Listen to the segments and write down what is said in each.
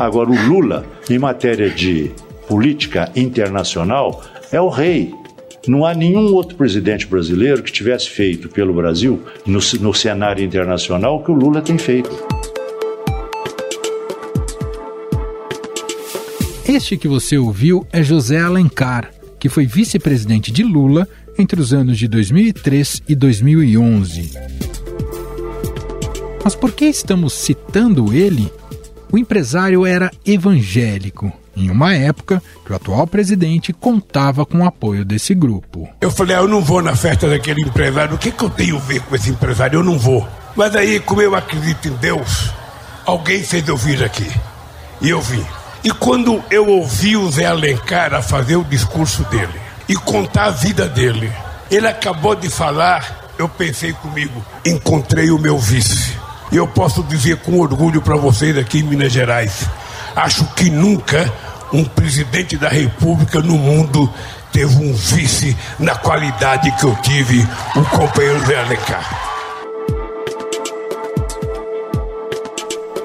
Agora, o Lula, em matéria de política internacional, é o rei. Não há nenhum outro presidente brasileiro que tivesse feito pelo Brasil, no, no cenário internacional, o que o Lula tem feito. Este que você ouviu é José Alencar, que foi vice-presidente de Lula entre os anos de 2003 e 2011. Mas por que estamos citando ele? O empresário era evangélico, em uma época que o atual presidente contava com o apoio desse grupo. Eu falei, ah, eu não vou na festa daquele empresário, o que, que eu tenho a ver com esse empresário? Eu não vou. Mas aí, como eu acredito em Deus, alguém fez eu vir aqui. E eu vim. E quando eu ouvi o Zé Alencar a fazer o discurso dele e contar a vida dele, ele acabou de falar, eu pensei comigo, encontrei o meu vice. E eu posso dizer com orgulho para vocês aqui em Minas Gerais, acho que nunca um presidente da República no mundo teve um vice na qualidade que eu tive, o companheiro Zé Alencar.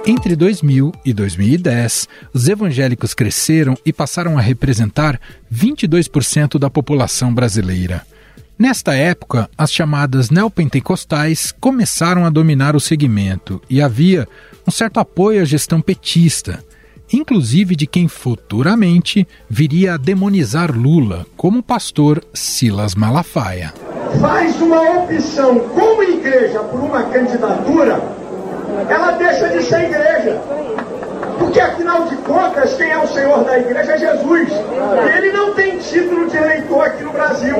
Entre 2000 e 2010, os evangélicos cresceram e passaram a representar 22% da população brasileira. Nesta época, as chamadas neopentecostais começaram a dominar o segmento e havia um certo apoio à gestão petista, inclusive de quem futuramente viria a demonizar Lula, como o pastor Silas Malafaia. Faz uma opção como igreja por uma candidatura ela deixa de ser igreja. Porque afinal de contas, quem é o Senhor da igreja é Jesus. E ele não tem título de eleitor aqui no Brasil.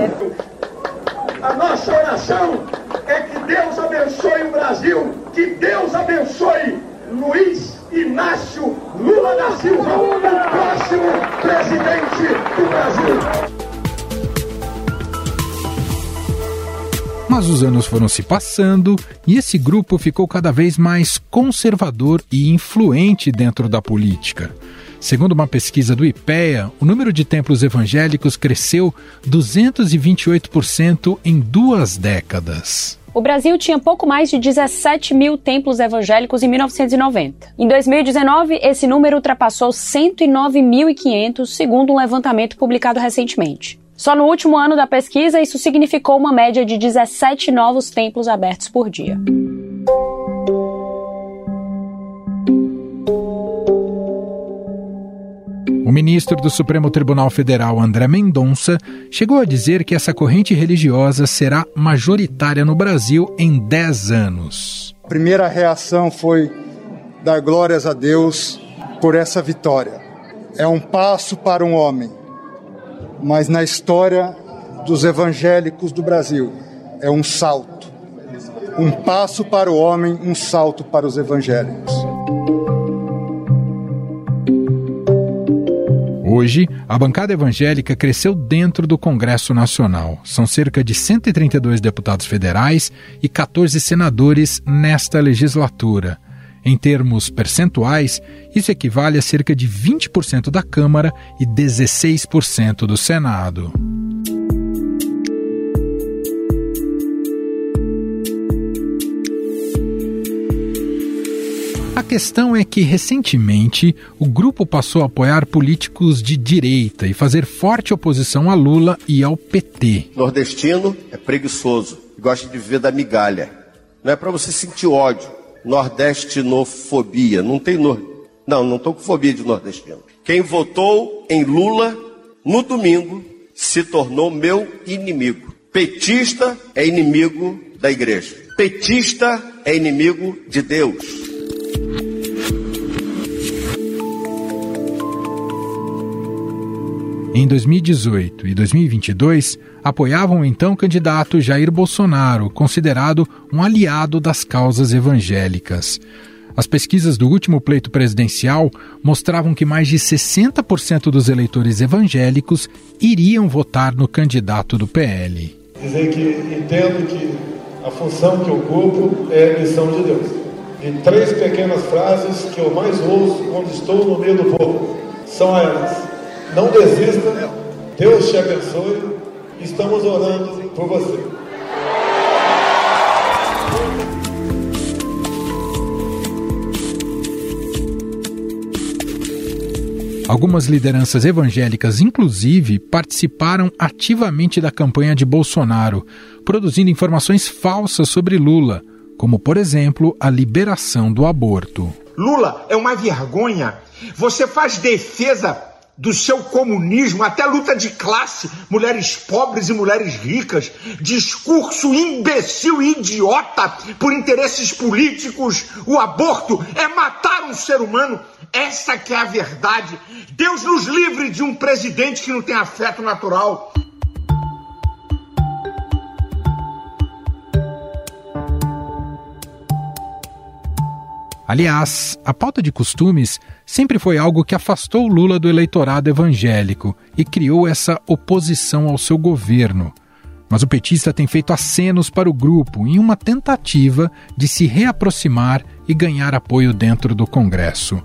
A nossa oração é que Deus abençoe o Brasil, que Deus abençoe Luiz Inácio Lula da Silva, o próximo presidente do Brasil. Mas os anos foram se passando e esse grupo ficou cada vez mais conservador e influente dentro da política. Segundo uma pesquisa do IPEA, o número de templos evangélicos cresceu 228% em duas décadas. O Brasil tinha pouco mais de 17 mil templos evangélicos em 1990. Em 2019, esse número ultrapassou 109.500, segundo um levantamento publicado recentemente. Só no último ano da pesquisa, isso significou uma média de 17 novos templos abertos por dia. O ministro do Supremo Tribunal Federal, André Mendonça, chegou a dizer que essa corrente religiosa será majoritária no Brasil em 10 anos. A primeira reação foi dar glórias a Deus por essa vitória. É um passo para um homem mas na história dos evangélicos do Brasil é um salto. Um passo para o homem, um salto para os evangélicos. Hoje, a bancada evangélica cresceu dentro do Congresso Nacional. São cerca de 132 deputados federais e 14 senadores nesta legislatura. Em termos percentuais, isso equivale a cerca de 20% da Câmara e 16% do Senado. Questão é que, recentemente, o grupo passou a apoiar políticos de direita e fazer forte oposição a Lula e ao PT. Nordestino é preguiçoso, gosta de viver da migalha. Não é para você sentir ódio nordestinofobia. Não tem nor... Não, não estou com fobia de nordestino. Quem votou em Lula no domingo se tornou meu inimigo. Petista é inimigo da igreja. Petista é inimigo de Deus. Em 2018 e 2022, apoiavam o então candidato Jair Bolsonaro, considerado um aliado das causas evangélicas. As pesquisas do último pleito presidencial mostravam que mais de 60% dos eleitores evangélicos iriam votar no candidato do PL. Dizer que entendo que a função que ocupo é a missão de Deus. E três pequenas frases que eu mais ouço quando estou no meio do povo são elas não desista, Deus te abençoe. Estamos orando por você. Algumas lideranças evangélicas, inclusive, participaram ativamente da campanha de Bolsonaro, produzindo informações falsas sobre Lula, como, por exemplo, a liberação do aborto. Lula é uma vergonha. Você faz defesa do seu comunismo, até luta de classe, mulheres pobres e mulheres ricas, discurso imbecil e idiota por interesses políticos. O aborto é matar um ser humano. Essa que é a verdade. Deus nos livre de um presidente que não tem afeto natural. Aliás, a pauta de costumes sempre foi algo que afastou Lula do eleitorado evangélico e criou essa oposição ao seu governo. Mas o petista tem feito acenos para o grupo em uma tentativa de se reaproximar e ganhar apoio dentro do Congresso.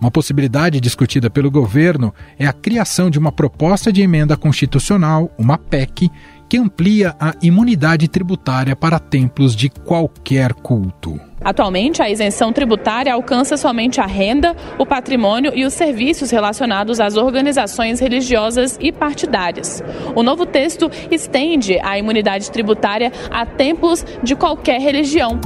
Uma possibilidade discutida pelo governo é a criação de uma proposta de emenda constitucional, uma PEC, que amplia a imunidade tributária para templos de qualquer culto. Atualmente, a isenção tributária alcança somente a renda, o patrimônio e os serviços relacionados às organizações religiosas e partidárias. O novo texto estende a imunidade tributária a templos de qualquer religião.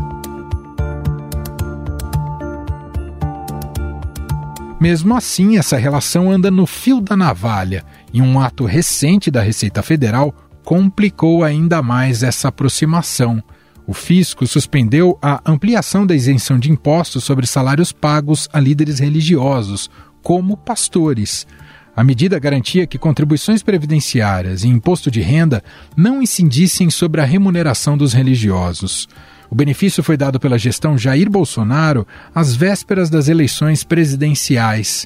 Mesmo assim, essa relação anda no fio da navalha e um ato recente da Receita Federal complicou ainda mais essa aproximação. O fisco suspendeu a ampliação da isenção de impostos sobre salários pagos a líderes religiosos, como pastores. A medida garantia que contribuições previdenciárias e imposto de renda não incidissem sobre a remuneração dos religiosos. O benefício foi dado pela gestão Jair Bolsonaro às vésperas das eleições presidenciais.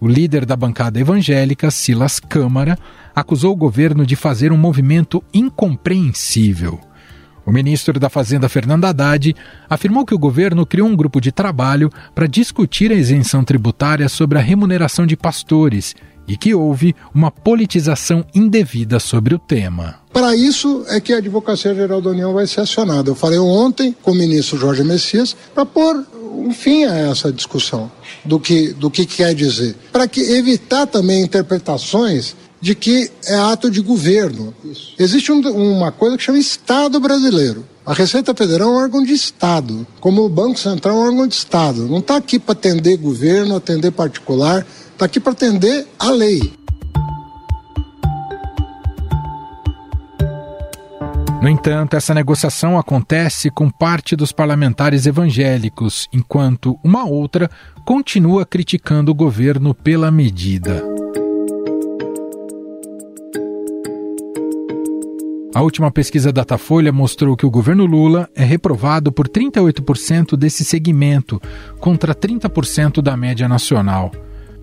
O líder da bancada evangélica, Silas Câmara, acusou o governo de fazer um movimento incompreensível. O ministro da Fazenda, Fernando Haddad, afirmou que o governo criou um grupo de trabalho para discutir a isenção tributária sobre a remuneração de pastores e que houve uma politização indevida sobre o tema. Para isso é que a Advocacia Geral da União vai ser acionada. Eu falei ontem com o ministro Jorge Messias para pôr um fim a essa discussão do que, do que quer dizer. Para que evitar também interpretações de que é ato de governo. Isso. Existe um, uma coisa que chama Estado brasileiro. A Receita Federal é um órgão de Estado, como o Banco Central é um órgão de Estado. Não está aqui para atender governo, atender particular, está aqui para atender a lei. No entanto, essa negociação acontece com parte dos parlamentares evangélicos, enquanto uma outra continua criticando o governo pela medida. A última pesquisa Datafolha mostrou que o governo Lula é reprovado por 38% desse segmento, contra 30% da média nacional.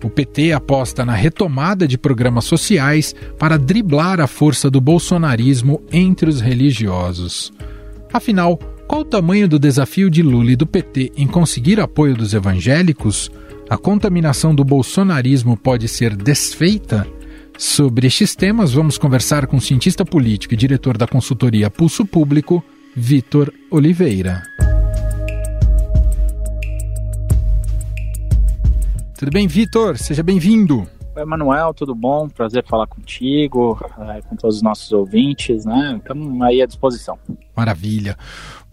O PT aposta na retomada de programas sociais para driblar a força do bolsonarismo entre os religiosos. Afinal, qual o tamanho do desafio de Lula e do PT em conseguir apoio dos evangélicos? A contaminação do bolsonarismo pode ser desfeita? Sobre estes temas, vamos conversar com o cientista político e diretor da consultoria Pulso Público, Vitor Oliveira. Tudo bem, Vitor? Seja bem-vindo. Oi, Manuel, tudo bom? Prazer falar contigo, é, com todos os nossos ouvintes, né? Estamos aí à disposição. Maravilha.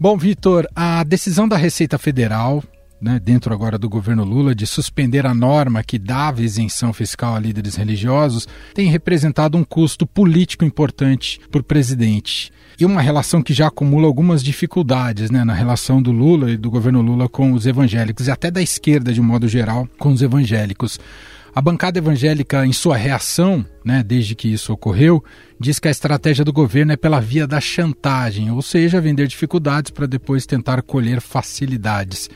Bom, Vitor, a decisão da Receita Federal, né, dentro agora do governo Lula, de suspender a norma que dava isenção fiscal a líderes religiosos, tem representado um custo político importante para o presidente e uma relação que já acumula algumas dificuldades né, na relação do Lula e do governo Lula com os evangélicos, e até da esquerda, de um modo geral, com os evangélicos. A bancada evangélica, em sua reação, né, desde que isso ocorreu, diz que a estratégia do governo é pela via da chantagem, ou seja, vender dificuldades para depois tentar colher facilidades.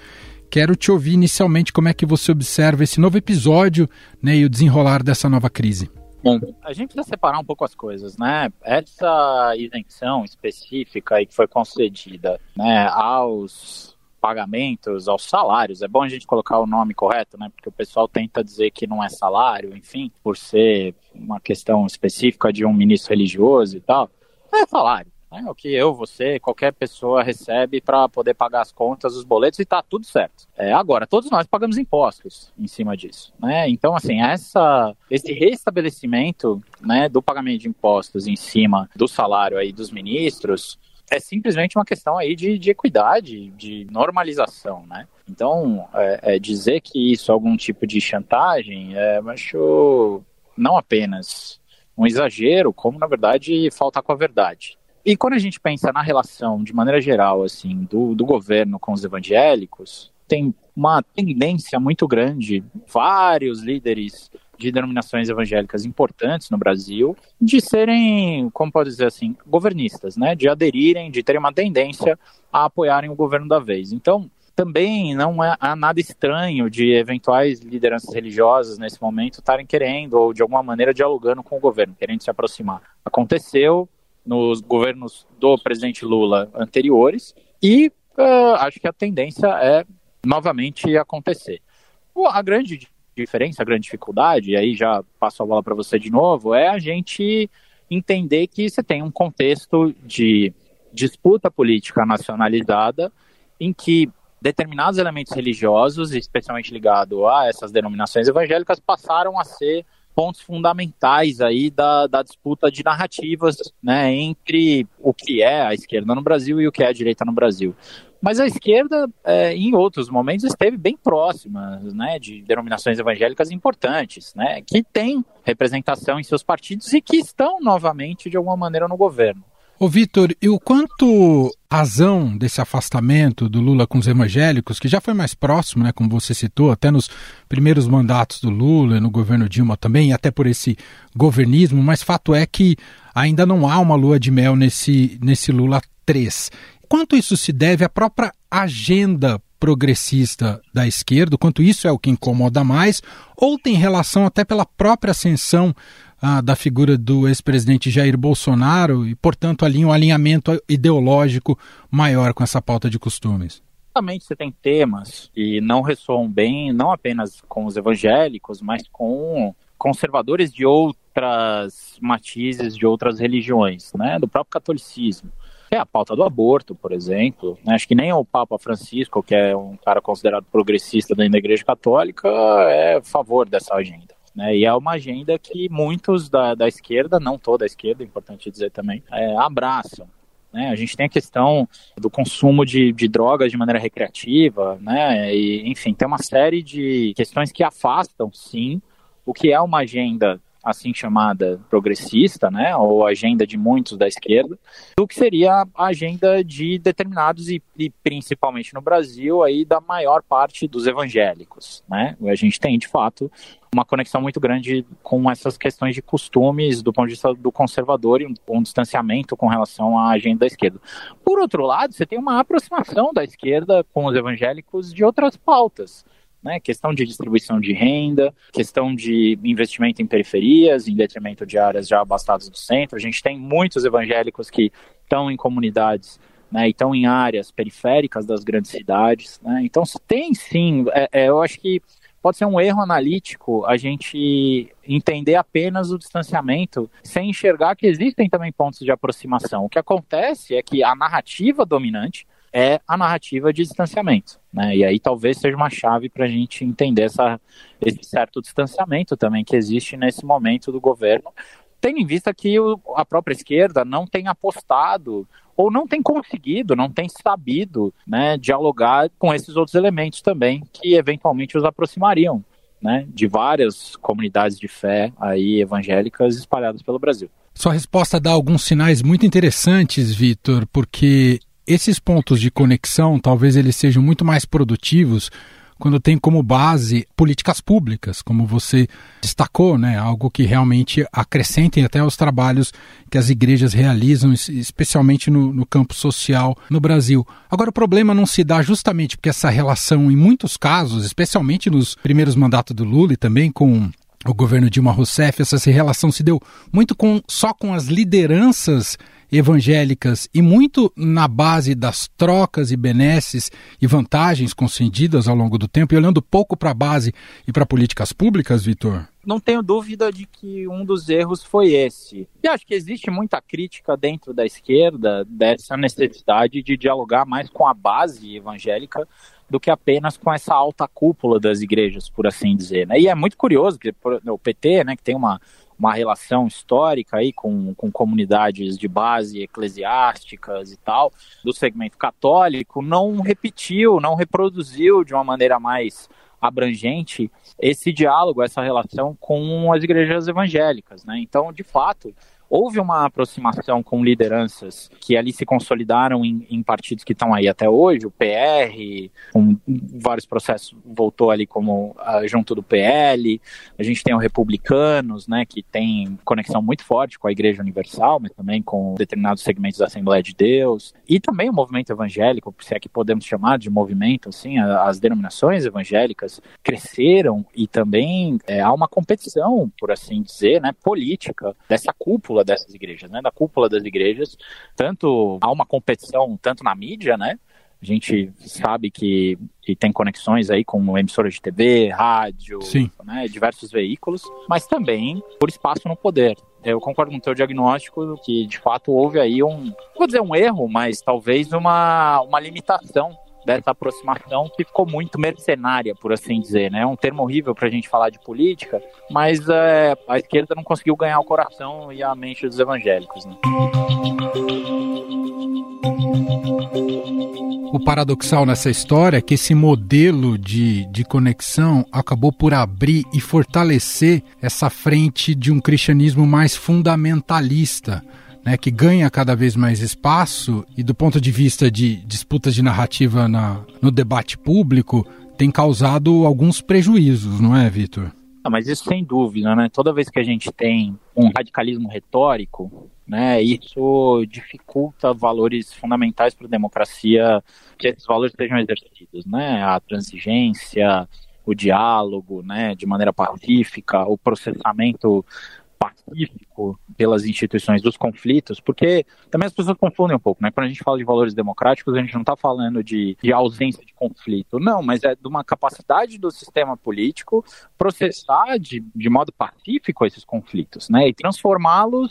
Quero te ouvir inicialmente como é que você observa esse novo episódio né, e o desenrolar dessa nova crise. Bom, a gente precisa separar um pouco as coisas, né? Essa isenção específica aí que foi concedida né, aos pagamentos, aos salários, é bom a gente colocar o nome correto, né? Porque o pessoal tenta dizer que não é salário, enfim, por ser uma questão específica de um ministro religioso e tal. É salário, Né? O que eu, você, qualquer pessoa recebe para poder pagar as contas, os boletos e tá tudo certo. É, agora, todos nós pagamos impostos em cima disso. Né? Então, assim, essa, esse restabelecimento né, do pagamento de impostos em cima do salário aí dos ministros é simplesmente uma questão aí de, de equidade, de normalização, né? Então, é, é dizer que isso é algum tipo de chantagem, é, acho não apenas um exagero, como na verdade falta com a verdade. E quando a gente pensa na relação, de maneira geral, assim, do, do governo com os evangélicos, tem uma tendência muito grande, vários líderes de denominações evangélicas importantes no Brasil, de serem, como pode dizer assim, governistas, né? De aderirem, de terem uma tendência a apoiarem o governo da vez. Então, também não é, há nada estranho de eventuais lideranças religiosas nesse momento estarem querendo, ou de alguma maneira dialogando com o governo, querendo se aproximar. Aconteceu nos governos do presidente Lula anteriores e uh, acho que a tendência é novamente acontecer. A grande diferença, a grande dificuldade, e aí já passo a bola para você de novo, é a gente entender que você tem um contexto de disputa política nacionalizada em que determinados elementos religiosos, especialmente ligado a essas denominações evangélicas, passaram a ser pontos fundamentais aí da, da disputa de narrativas né, entre o que é a esquerda no Brasil e o que é a direita no Brasil. Mas a esquerda, é, em outros momentos, esteve bem próxima né, de denominações evangélicas importantes, né, que têm representação em seus partidos e que estão novamente, de alguma maneira, no governo. Ô Vitor, e o quanto razão desse afastamento do Lula com os evangélicos, que já foi mais próximo, né, como você citou, até nos primeiros mandatos do Lula, no governo Dilma também, até por esse governismo, mas fato é que ainda não há uma lua de mel nesse, nesse Lula 3. Quanto isso se deve à própria agenda progressista da esquerda, quanto isso é o que incomoda mais, ou tem relação até pela própria ascensão ah, da figura do ex-presidente Jair Bolsonaro e, portanto, ali um alinhamento ideológico maior com essa pauta de costumes? Certamente você tem temas que não ressoam bem, não apenas com os evangélicos, mas com conservadores de outras matizes, de outras religiões, né, do próprio catolicismo. É a pauta do aborto, por exemplo. Né? Acho que nem o Papa Francisco, que é um cara considerado progressista dentro da Igreja Católica, é a favor dessa agenda. Né? E é uma agenda que muitos da, da esquerda, não toda a esquerda, é importante dizer também, é, abraçam. Né? A gente tem a questão do consumo de, de drogas de maneira recreativa, né? E, enfim, tem uma série de questões que afastam, sim, o que é uma agenda assim chamada progressista, né, ou agenda de muitos da esquerda, do que seria a agenda de determinados e, e, principalmente no Brasil aí da maior parte dos evangélicos, né? A gente tem de fato uma conexão muito grande com essas questões de costumes do ponto de vista do conservador e um, um distanciamento com relação à agenda da esquerda. Por outro lado, você tem uma aproximação da esquerda com os evangélicos de outras pautas né? Questão de distribuição de renda, questão de investimento em periferias, em detrimento de áreas já abastadas do centro. A gente tem muitos evangélicos que estão em comunidades né, e estão em áreas periféricas das grandes cidades. Né? Então, tem sim, é, é, eu acho que pode ser um erro analítico a gente entender apenas o distanciamento sem enxergar que existem também pontos de aproximação. O que acontece é que a narrativa dominante é a narrativa de distanciamento. Né? E aí talvez seja uma chave para a gente entender essa, esse certo distanciamento também que existe nesse momento do governo, tendo em vista que o, a própria esquerda não tem apostado ou não tem conseguido, não tem sabido né, dialogar com esses outros elementos também que eventualmente os aproximariam né, de várias comunidades de fé aí evangélicas espalhadas pelo Brasil. Sua resposta dá alguns sinais muito interessantes, Vitor, porque esses pontos de conexão talvez eles sejam muito mais produtivos quando tem como base políticas públicas, como você destacou, né? Algo que realmente acrescentem até os trabalhos que as igrejas realizam, especialmente no, no, campo social no Brasil. Agora, o problema não se dá justamente porque essa relação, em muitos casos, especialmente nos primeiros mandatos do Lula e também com o governo Dilma Rousseff, essa relação se deu muito com, só com as lideranças evangélicas e muito na base das trocas e benesses e vantagens concedidas ao longo do tempo, e olhando pouco para a base e para políticas públicas, Vitor? Não tenho dúvida de que um dos erros foi esse. E acho que existe muita crítica dentro da esquerda dessa necessidade de dialogar mais com a base evangélica do que apenas com essa alta cúpula das igrejas, por assim dizer. Né? E é muito curioso que o PT, né, que tem uma, uma relação histórica aí com, com comunidades de base eclesiásticas e tal, do segmento católico, não repetiu, não reproduziu de uma maneira mais abrangente esse diálogo, essa relação com as igrejas evangélicas, né? Então, de fato, houve uma aproximação com lideranças que ali se consolidaram em, em partidos que estão aí até hoje, o PR, com vários processos, voltou ali como uh, junto do PL, a gente tem o Republicanos, né, que tem conexão muito forte com a Igreja Universal, mas também com determinados segmentos da Assembleia de Deus, e também o movimento evangélico, se é que podemos chamar de movimento, assim, as denominações evangélicas cresceram e também é, há uma competição, por assim dizer, né, política dessa cúpula cúpula dessas igrejas, né? Da cúpula das igrejas, tanto há uma competição tanto na mídia, né? A gente sabe que, que tem conexões aí com emissoras de TV, rádio, né, diversos veículos, mas também por espaço no poder. Eu concordo com o teu diagnóstico que, de fato, houve aí um, vou dizer um erro, mas talvez uma, uma limitação dessa aproximação que ficou muito mercenária, por assim dizer, né? É um termo horrível para a gente falar de política, mas é, a esquerda não conseguiu ganhar o coração e a mente dos evangélicos, né? O paradoxal nessa história é que esse modelo de, de conexão acabou por abrir e fortalecer essa frente de um cristianismo mais fundamentalista, né, que ganha cada vez mais espaço e do ponto de vista de disputas de narrativa na, no debate público tem causado alguns prejuízos, não é, Vitor? Ah, mas isso sem dúvida, né? Toda vez que a gente tem um radicalismo retórico, né, isso dificulta valores fundamentais para a democracia que esses valores sejam exercidos, né? A transigência, o diálogo, né, de maneira pacífica, o processamento pacífico pelas instituições dos conflitos, porque também as pessoas confundem um pouco, né? Quando a gente fala de valores democráticos, a gente não está falando de, de, ausência de conflito, não, mas é de uma capacidade do sistema político processar de, de modo pacífico esses conflitos, né? E transformá-los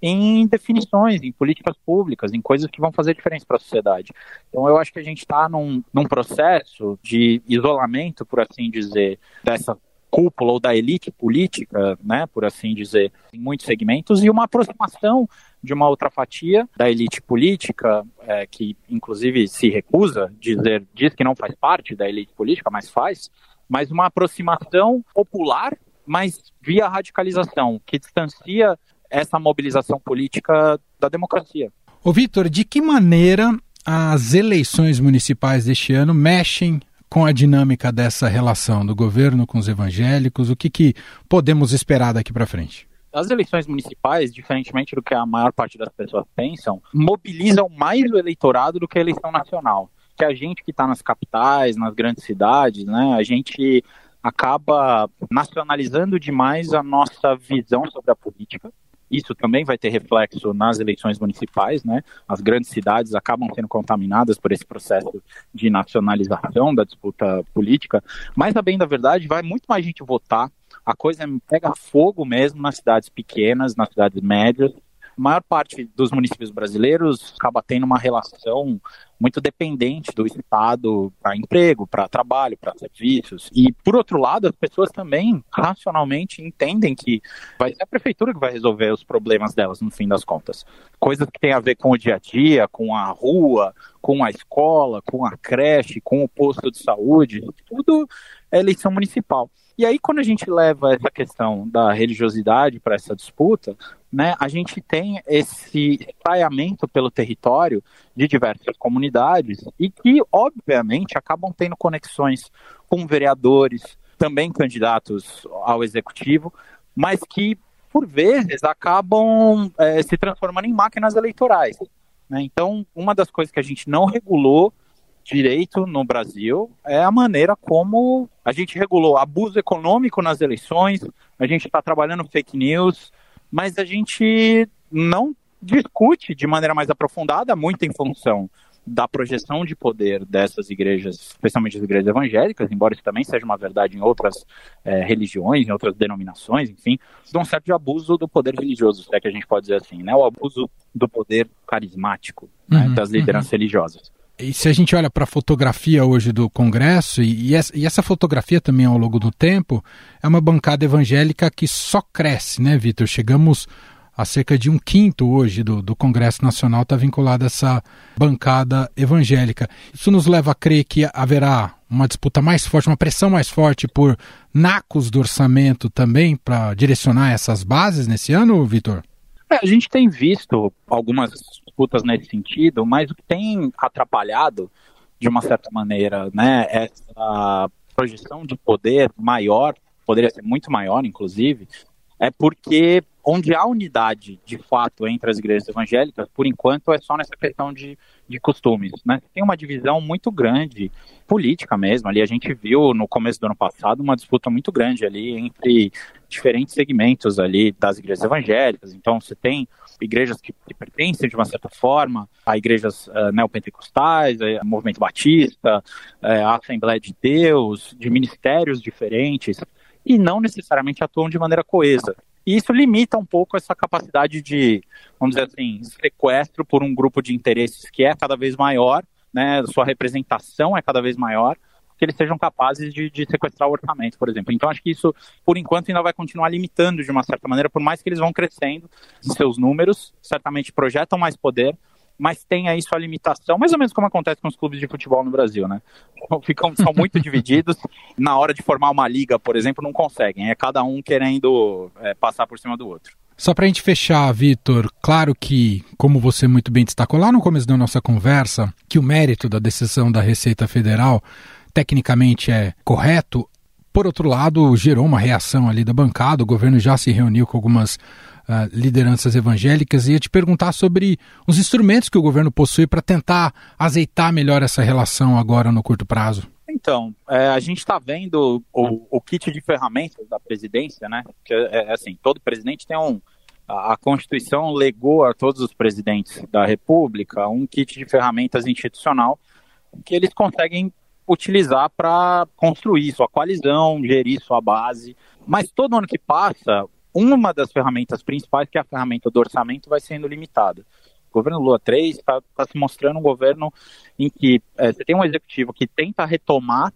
em definições, em políticas públicas, em coisas que vão fazer diferença para a sociedade. Então eu acho que a gente está num, num processo de isolamento, por assim dizer, dessa cúpula ou da elite política, né, por assim dizer, em muitos segmentos, e uma aproximação de uma outra fatia da elite política, é, que inclusive se recusa, dizer, diz que não faz parte da elite política, mas faz, mas uma aproximação popular, mas via radicalização, que distancia essa mobilização política da democracia. Ô Vitor, de que maneira as eleições municipais deste ano mexem com a dinâmica dessa relação do governo com os evangélicos? O que, que podemos esperar daqui para frente? As eleições municipais, diferentemente do que a maior parte das pessoas pensam, mobilizam mais o eleitorado do que a eleição nacional. Que a gente que está nas capitais, nas grandes cidades, né, a gente acaba nacionalizando demais a nossa visão sobre a política isso também vai ter reflexo nas eleições municipais, né? As grandes cidades acabam sendo contaminadas por esse processo de nacionalização da disputa política, mas a bem da verdade vai muito mais gente votar. A coisa pega fogo mesmo nas cidades pequenas, nas cidades médias, maior parte dos municípios brasileiros acaba tendo uma relação muito dependente do Estado para emprego, para trabalho, para serviços. E, por outro lado, as pessoas também racionalmente entendem que vai ser a prefeitura que vai resolver os problemas delas, no fim das contas. Coisas que têm a ver com o dia a dia, com a rua, com a escola, com a creche, com o posto de saúde, tudo é eleição municipal. E aí, quando a gente leva essa questão da religiosidade para essa disputa, né, a gente tem esse espalhamento pelo território de diversas comunidades e que, obviamente, acabam tendo conexões com vereadores, também candidatos ao executivo, mas que, por vezes, acabam é, se transformando em máquinas eleitorais. Né? Então, uma das coisas que a gente não regulou direito no Brasil é a maneira como a gente regulou abuso econômico nas eleições, a gente está trabalhando fake news, mas a gente não discute de maneira mais aprofundada, muito em função da projeção de poder dessas igrejas, especialmente as igrejas evangélicas, embora isso também seja uma verdade em outras é, religiões, em outras denominações, enfim, de um certo abuso do poder religioso, se é que a gente pode dizer assim, né? O abuso do poder carismático né, uhum, das lideranças uhum. religiosas. E se a gente olha para a fotografia hoje do Congresso, e, essa, e essa fotografia também ao longo do tempo, é uma bancada evangélica que só cresce, né, Vitor? Chegamos a cerca de um quinto hoje do, do Congresso Nacional está vinculado a essa bancada evangélica. Isso nos leva a crer que haverá uma disputa mais forte, uma pressão mais forte por nacos do orçamento também para direcionar essas bases nesse ano, Vitor? É, a gente tem visto algumas disputas nesse sentido, mas o que tem atrapalhado, de uma certa maneira, né, essa projeção de poder maior, poderia ser muito maior, inclusive, é porque onde há unidade de fato entre as igrejas evangélicas, por enquanto, é só nessa questão de, de costumes. Né? Tem uma divisão muito grande, política mesmo. Ali a gente viu no começo do ano passado uma disputa muito grande ali entre diferentes segmentos ali das igrejas evangélicas. Então você tem igrejas que, que pertencem de uma certa forma a igrejas uh, neopentecostais, a movimento batista, uh, a Assembleia de Deus, de ministérios diferentes e não necessariamente atuam de maneira coesa. E isso limita um pouco essa capacidade de, vamos dizer assim, sequestro por um grupo de interesses que é cada vez maior, né, sua representação é cada vez maior, que eles sejam capazes de, de, sequestrar o orçamento, por exemplo. Então, acho que isso, por enquanto, ainda vai continuar limitando de uma certa maneira, por mais que eles vão crescendo seus números, certamente projetam mais poder, mas tem aí sua limitação, mais ou menos como acontece com os clubes de futebol no Brasil, né? Ficam, são muito divididos, na hora de formar uma liga, por exemplo, não conseguem, é cada um querendo é, passar por cima do outro. Só para a gente fechar, Vitor, claro que, como você muito bem destacou lá no começo da nossa conversa, que o mérito da decisão da Receita Federal tecnicamente é correto, por outro lado, gerou uma reação ali da bancada, o governo já se reuniu com algumas uh, lideranças evangélicas e ia te perguntar sobre os instrumentos que o governo possui para tentar azeitar melhor essa relação agora no curto prazo. Então, é, a gente está vendo o, o, kit de ferramentas da presidência, né? Que é, é assim, todo presidente tem um. A Constituição legou a todos os presidentes da República um kit de ferramentas institucional que eles conseguem utilizar para construir sua coalizão, gerir sua base. Mas todo ano que passa, uma das ferramentas principais, que é a ferramenta do orçamento, vai sendo limitada. O governo Lula 3 está tá se mostrando um governo em que é, você tem um executivo que tenta retomar,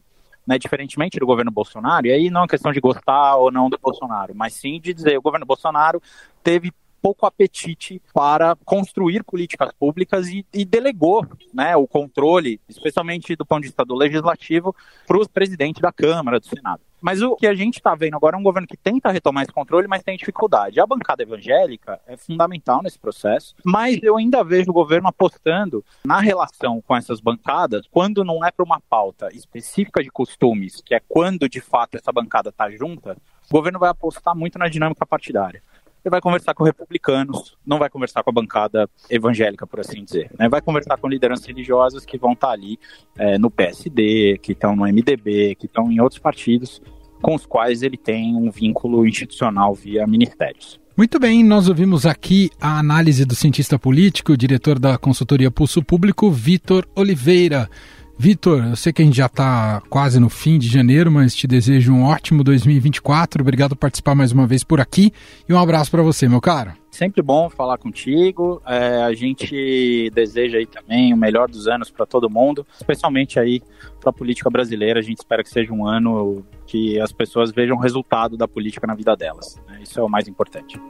né, diferentemente do governo Bolsonaro, e aí não é questão de gostar ou não do Bolsonaro, mas sim de dizer o governo Bolsonaro teve pouco apetite para construir políticas públicas e, e delegou né, o controle, especialmente do ponto de vista do legislativo, para o presidente da Câmara, do Senado. Mas o que a gente está vendo agora é um governo que tenta retomar esse controle, mas tem dificuldade. A bancada evangélica é fundamental nesse processo, mas eu ainda vejo o governo apostando na relação com essas bancadas quando não é para uma pauta específica de costumes, que é quando de fato essa bancada está junta, o governo vai apostar muito na dinâmica partidária ele vai conversar com republicanos, não vai conversar com a bancada evangélica, por assim dizer. Né? Vai conversar com lideranças religiosas que vão estar ali é, no PSD, que estão no MDB, que estão em outros partidos, com os quais ele tem um vínculo institucional via ministérios. Muito bem, nós ouvimos aqui a análise do cientista político, diretor da consultoria Pulso Público, Vitor Oliveira. Vitor, eu sei que a gente já está quase no fim de janeiro, mas te desejo um ótimo 2024. Obrigado por participar mais uma vez por aqui e um abraço para você, meu caro. Sempre bom falar contigo. É, a gente deseja aí também o melhor dos anos para todo mundo, especialmente aí para a política brasileira. A gente espera que seja um ano que as pessoas vejam o resultado da política na vida delas. Né? Isso é o mais importante.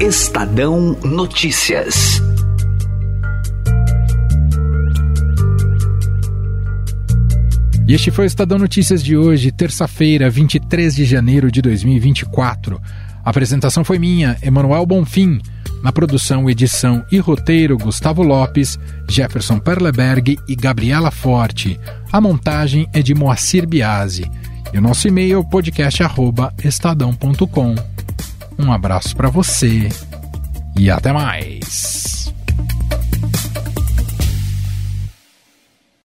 Estadão Notícias. E este foi o Estadão Notícias de hoje, terça-feira, 23 de janeiro de 2024. A apresentação foi minha, Emanuel Bonfim. Na produção, edição e roteiro, Gustavo Lopes, Jefferson Perleberg e Gabriela Forte. A montagem é de Moacir Biasi. E o nosso e-mail é podcast@estadão.com. Um abraço para você e até mais.